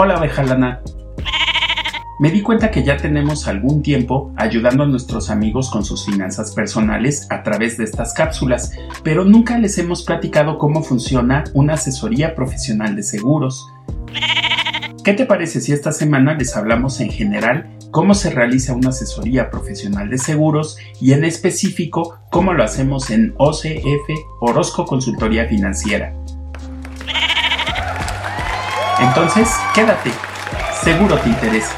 Hola lana. Me di cuenta que ya tenemos algún tiempo ayudando a nuestros amigos con sus finanzas personales a través de estas cápsulas, pero nunca les hemos platicado cómo funciona una asesoría profesional de seguros. ¿Qué te parece si esta semana les hablamos en general cómo se realiza una asesoría profesional de seguros y en específico cómo lo hacemos en OCF Orozco Consultoría Financiera? Entonces, quédate, seguro te interesa.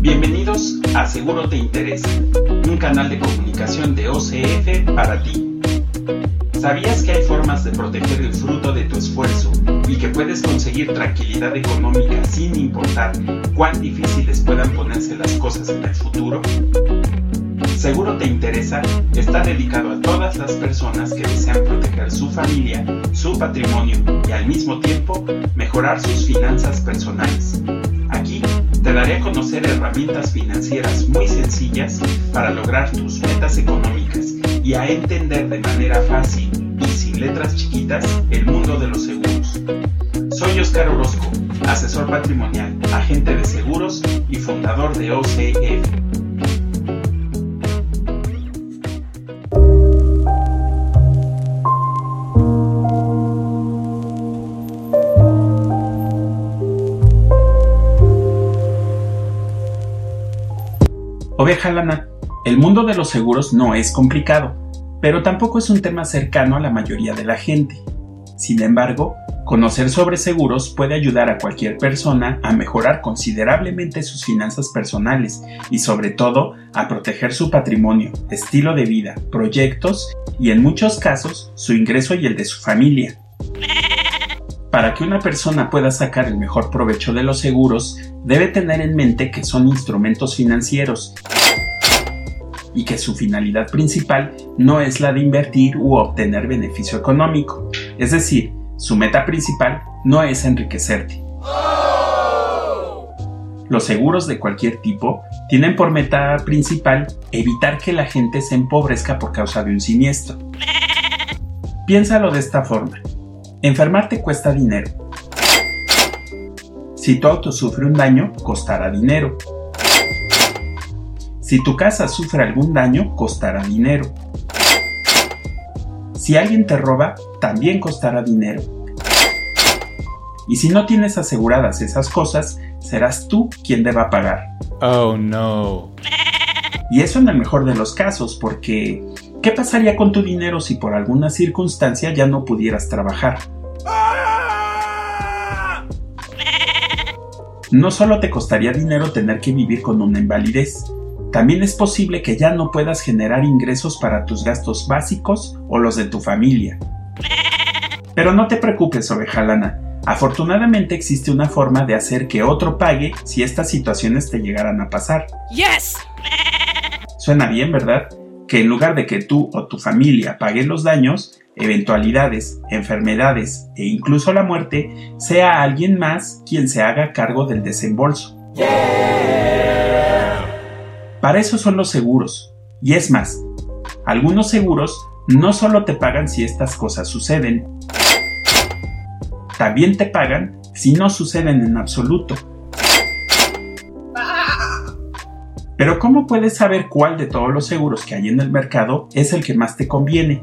Bienvenidos a Seguro Te Interesa, un canal de comunicación de OCF para ti. ¿Sabías que hay formas de proteger el fruto de tu esfuerzo y que puedes conseguir tranquilidad económica sin importar cuán difíciles puedan ponerse las cosas en el futuro? Seguro Te Interesa está dedicado a todas las personas que desean proteger su familia, su patrimonio y al mismo tiempo mejorar sus finanzas personales. Aquí te daré a conocer herramientas financieras muy sencillas para lograr tus metas económicas y a entender de manera fácil letras chiquitas el mundo de los seguros. Soy Oscar Orozco, asesor patrimonial, agente de seguros y fundador de OCF. Oveja lana, el mundo de los seguros no es complicado, pero tampoco es un tema cercano a la mayoría de la gente. Sin embargo, conocer sobre seguros puede ayudar a cualquier persona a mejorar considerablemente sus finanzas personales y sobre todo a proteger su patrimonio, estilo de vida, proyectos y en muchos casos su ingreso y el de su familia. Para que una persona pueda sacar el mejor provecho de los seguros, debe tener en mente que son instrumentos financieros y que su finalidad principal no es la de invertir u obtener beneficio económico. Es decir, su meta principal no es enriquecerte. Los seguros de cualquier tipo tienen por meta principal evitar que la gente se empobrezca por causa de un siniestro. Piénsalo de esta forma. Enfermarte cuesta dinero. Si tu auto sufre un daño, costará dinero. Si tu casa sufre algún daño, costará dinero. Si alguien te roba, también costará dinero. Y si no tienes aseguradas esas cosas, serás tú quien deba pagar. Oh no. Y eso en el mejor de los casos, porque ¿qué pasaría con tu dinero si por alguna circunstancia ya no pudieras trabajar? No solo te costaría dinero tener que vivir con una invalidez, también es posible que ya no puedas generar ingresos para tus gastos básicos o los de tu familia. Pero no te preocupes, oveja lana. Afortunadamente existe una forma de hacer que otro pague si estas situaciones te llegaran a pasar. Yes. Suena bien, ¿verdad? Que en lugar de que tú o tu familia paguen los daños, eventualidades, enfermedades e incluso la muerte, sea alguien más quien se haga cargo del desembolso. Para eso son los seguros. Y es más, algunos seguros no solo te pagan si estas cosas suceden, también te pagan si no suceden en absoluto. Pero ¿cómo puedes saber cuál de todos los seguros que hay en el mercado es el que más te conviene?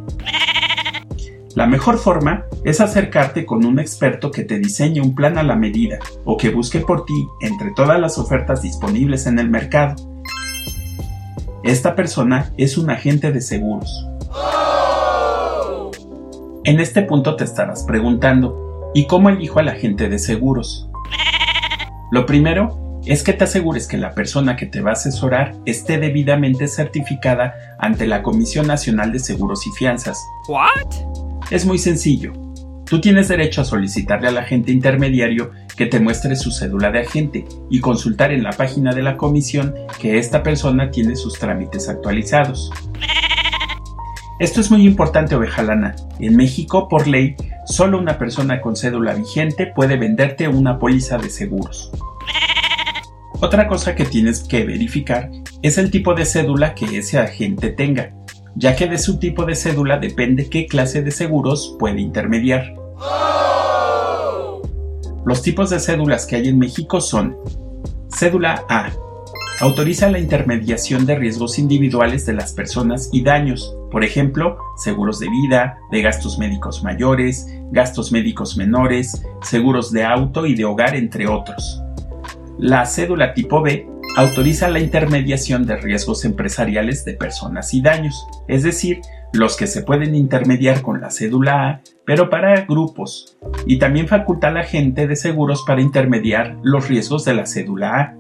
La mejor forma es acercarte con un experto que te diseñe un plan a la medida o que busque por ti entre todas las ofertas disponibles en el mercado. Esta persona es un agente de seguros. En este punto te estarás preguntando, ¿y cómo elijo al agente de seguros? Lo primero es que te asegures que la persona que te va a asesorar esté debidamente certificada ante la Comisión Nacional de Seguros y Fianzas. What? Es muy sencillo. Tú tienes derecho a solicitarle al agente intermediario que te muestre su cédula de agente y consultar en la página de la comisión que esta persona tiene sus trámites actualizados. Esto es muy importante, oveja lana. En México, por ley, solo una persona con cédula vigente puede venderte una póliza de seguros. Otra cosa que tienes que verificar es el tipo de cédula que ese agente tenga, ya que de su tipo de cédula depende qué clase de seguros puede intermediar. Los tipos de cédulas que hay en México son Cédula A. Autoriza la intermediación de riesgos individuales de las personas y daños, por ejemplo, seguros de vida, de gastos médicos mayores, gastos médicos menores, seguros de auto y de hogar, entre otros. La cédula tipo B autoriza la intermediación de riesgos empresariales de personas y daños, es decir, los que se pueden intermediar con la cédula A, pero para grupos, y también faculta al agente de seguros para intermediar los riesgos de la cédula A.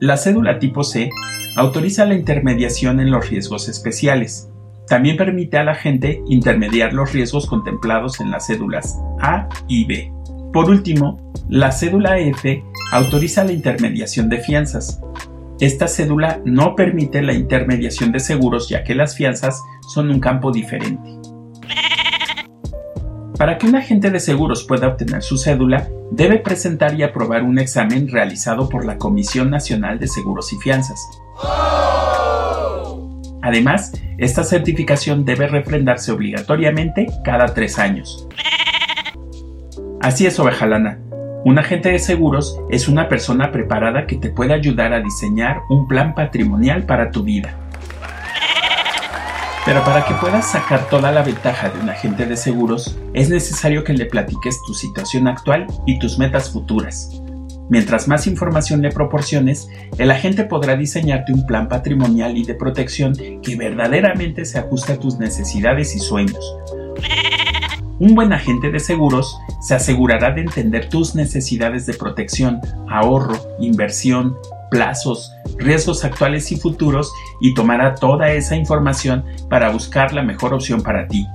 La cédula tipo C autoriza la intermediación en los riesgos especiales. También permite al agente intermediar los riesgos contemplados en las cédulas A y B. Por último, la cédula F autoriza la intermediación de fianzas. Esta cédula no permite la intermediación de seguros ya que las fianzas son un campo diferente. Para que un agente de seguros pueda obtener su cédula, debe presentar y aprobar un examen realizado por la Comisión Nacional de Seguros y Fianzas. Además, esta certificación debe refrendarse obligatoriamente cada tres años. Así es, ovejalana. Un agente de seguros es una persona preparada que te puede ayudar a diseñar un plan patrimonial para tu vida. Pero para que puedas sacar toda la ventaja de un agente de seguros, es necesario que le platiques tu situación actual y tus metas futuras. Mientras más información le proporciones, el agente podrá diseñarte un plan patrimonial y de protección que verdaderamente se ajuste a tus necesidades y sueños. Un buen agente de seguros se asegurará de entender tus necesidades de protección, ahorro, inversión, plazos, riesgos actuales y futuros y tomará toda esa información para buscar la mejor opción para ti.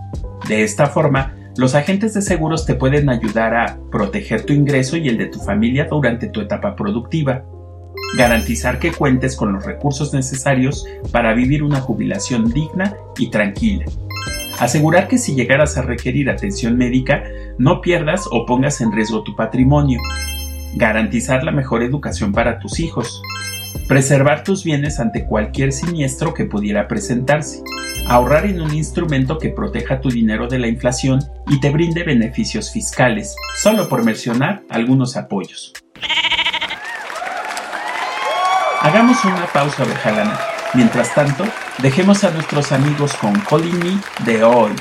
De esta forma, los agentes de seguros te pueden ayudar a proteger tu ingreso y el de tu familia durante tu etapa productiva, garantizar que cuentes con los recursos necesarios para vivir una jubilación digna y tranquila, Asegurar que si llegaras a requerir atención médica, no pierdas o pongas en riesgo tu patrimonio. Garantizar la mejor educación para tus hijos. Preservar tus bienes ante cualquier siniestro que pudiera presentarse. Ahorrar en un instrumento que proteja tu dinero de la inflación y te brinde beneficios fiscales, solo por mencionar algunos apoyos. Hagamos una pausa, Bejalana Mientras tanto, dejemos a nuestros amigos con Calling Me de hoy.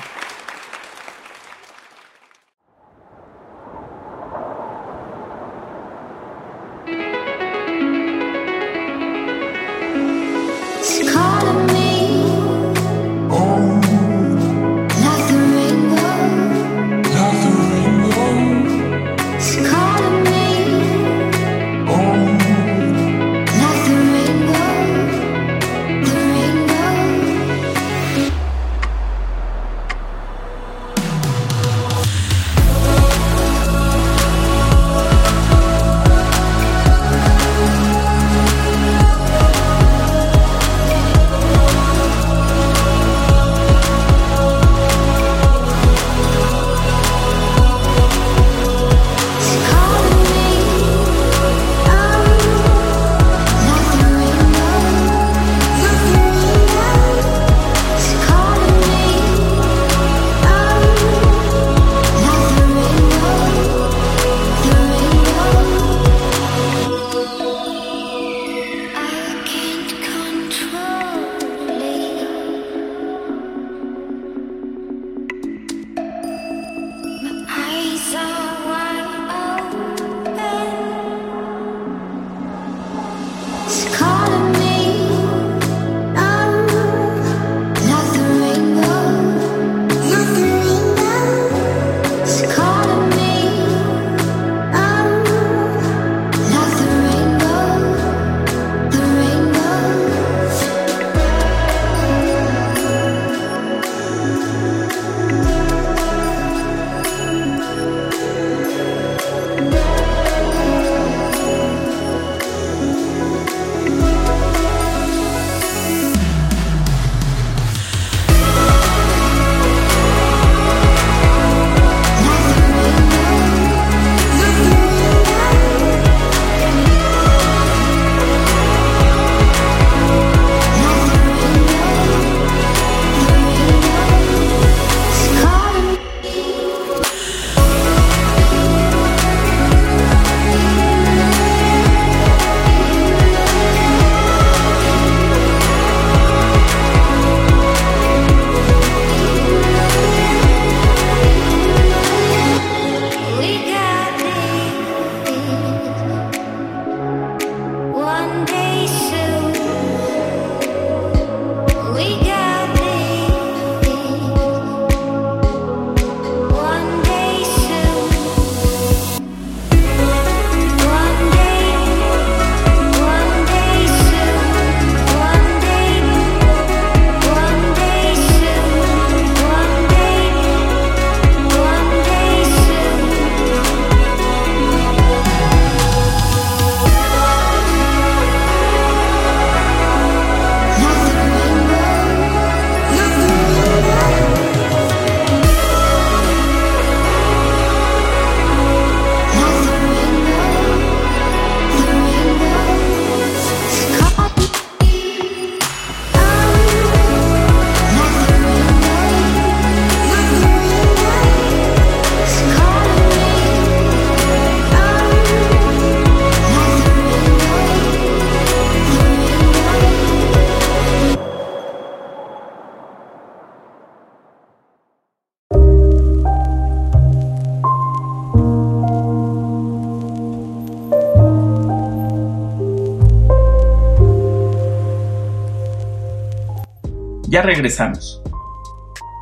Ya regresamos.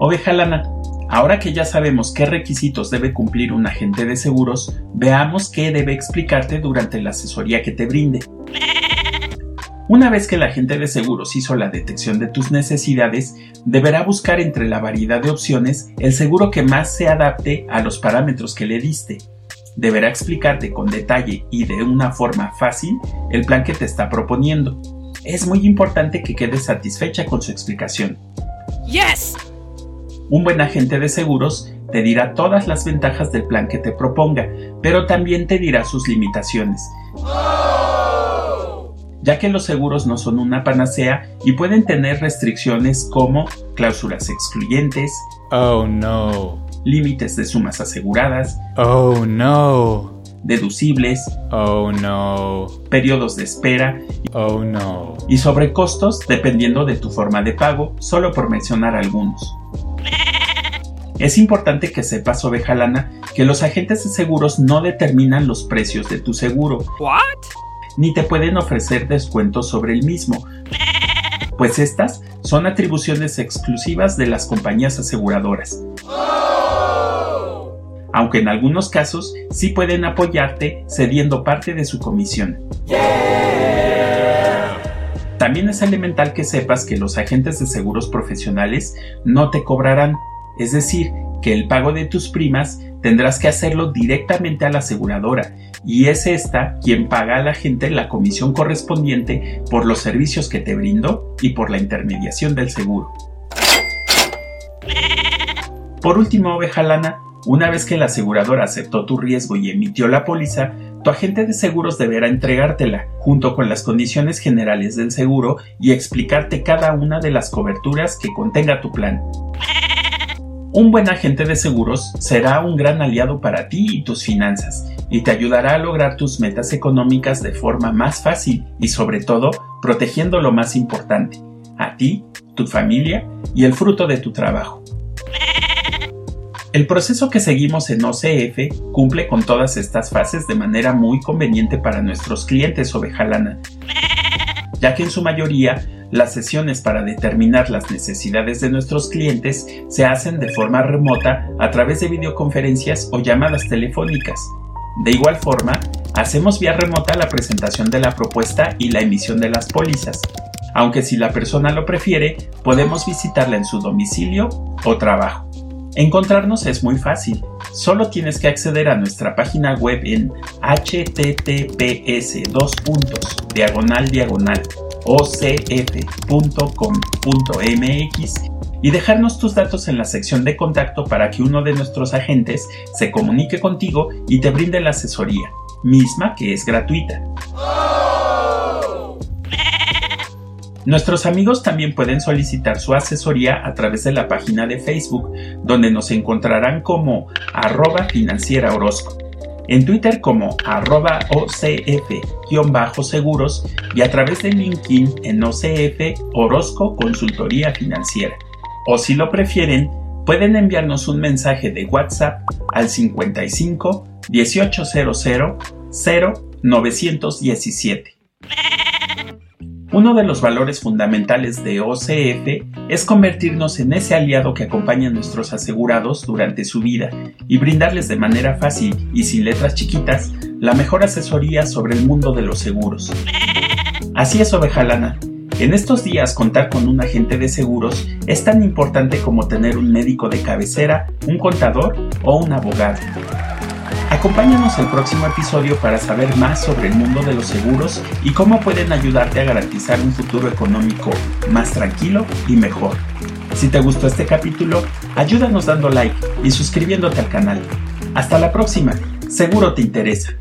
Oveja lana, ahora que ya sabemos qué requisitos debe cumplir un agente de seguros, veamos qué debe explicarte durante la asesoría que te brinde. Una vez que el agente de seguros hizo la detección de tus necesidades, deberá buscar entre la variedad de opciones el seguro que más se adapte a los parámetros que le diste. Deberá explicarte con detalle y de una forma fácil el plan que te está proponiendo. Es muy importante que quedes satisfecha con su explicación. Yes. Un buen agente de seguros te dirá todas las ventajas del plan que te proponga, pero también te dirá sus limitaciones ya que los seguros no son una panacea y pueden tener restricciones como cláusulas excluyentes, Oh no. límites de sumas aseguradas, Oh no. Deducibles, Oh no. periodos de espera Oh no. y sobrecostos dependiendo de tu forma de pago, solo por mencionar algunos. Es importante que sepas, oveja lana, que los agentes de seguros no determinan los precios de tu seguro, What? ni te pueden ofrecer descuentos sobre el mismo, pues estas son atribuciones exclusivas de las compañías aseguradoras. Aunque en algunos casos sí pueden apoyarte cediendo parte de su comisión. También es elemental que sepas que los agentes de seguros profesionales no te cobrarán, es decir, que el pago de tus primas tendrás que hacerlo directamente a la aseguradora y es esta quien paga a la gente la comisión correspondiente por los servicios que te brindó y por la intermediación del seguro. Por último, oveja lana, una vez que la aseguradora aceptó tu riesgo y emitió la póliza, tu agente de seguros deberá entregártela, junto con las condiciones generales del seguro y explicarte cada una de las coberturas que contenga tu plan. Un buen agente de seguros será un gran aliado para ti y tus finanzas y te ayudará a lograr tus metas económicas de forma más fácil y sobre todo protegiendo lo más importante, a ti, tu familia y el fruto de tu trabajo. El proceso que seguimos en OCF cumple con todas estas fases de manera muy conveniente para nuestros clientes ovejalana, ya que en su mayoría las sesiones para determinar las necesidades de nuestros clientes se hacen de forma remota a través de videoconferencias o llamadas telefónicas. De igual forma, hacemos vía remota la presentación de la propuesta y la emisión de las pólizas, aunque si la persona lo prefiere, podemos visitarla en su domicilio o trabajo. Encontrarnos es muy fácil, solo tienes que acceder a nuestra página web en https diagonal diagonal ocf.com.mx y dejarnos tus datos en la sección de contacto para que uno de nuestros agentes se comunique contigo y te brinde la asesoría, misma que es gratuita. Nuestros amigos también pueden solicitar su asesoría a través de la página de Facebook, donde nos encontrarán como arroba financiera Orozco, en Twitter como arroba OCF-seguros y a través de LinkedIn en OCF Orozco Consultoría Financiera. O si lo prefieren, pueden enviarnos un mensaje de WhatsApp al 55 1800 0917. Uno de los valores fundamentales de OCF es convertirnos en ese aliado que acompaña a nuestros asegurados durante su vida y brindarles de manera fácil y sin letras chiquitas la mejor asesoría sobre el mundo de los seguros. Así es, ovejalana. En estos días contar con un agente de seguros es tan importante como tener un médico de cabecera, un contador o un abogado. Acompáñanos el próximo episodio para saber más sobre el mundo de los seguros y cómo pueden ayudarte a garantizar un futuro económico más tranquilo y mejor. Si te gustó este capítulo, ayúdanos dando like y suscribiéndote al canal. Hasta la próxima, seguro te interesa.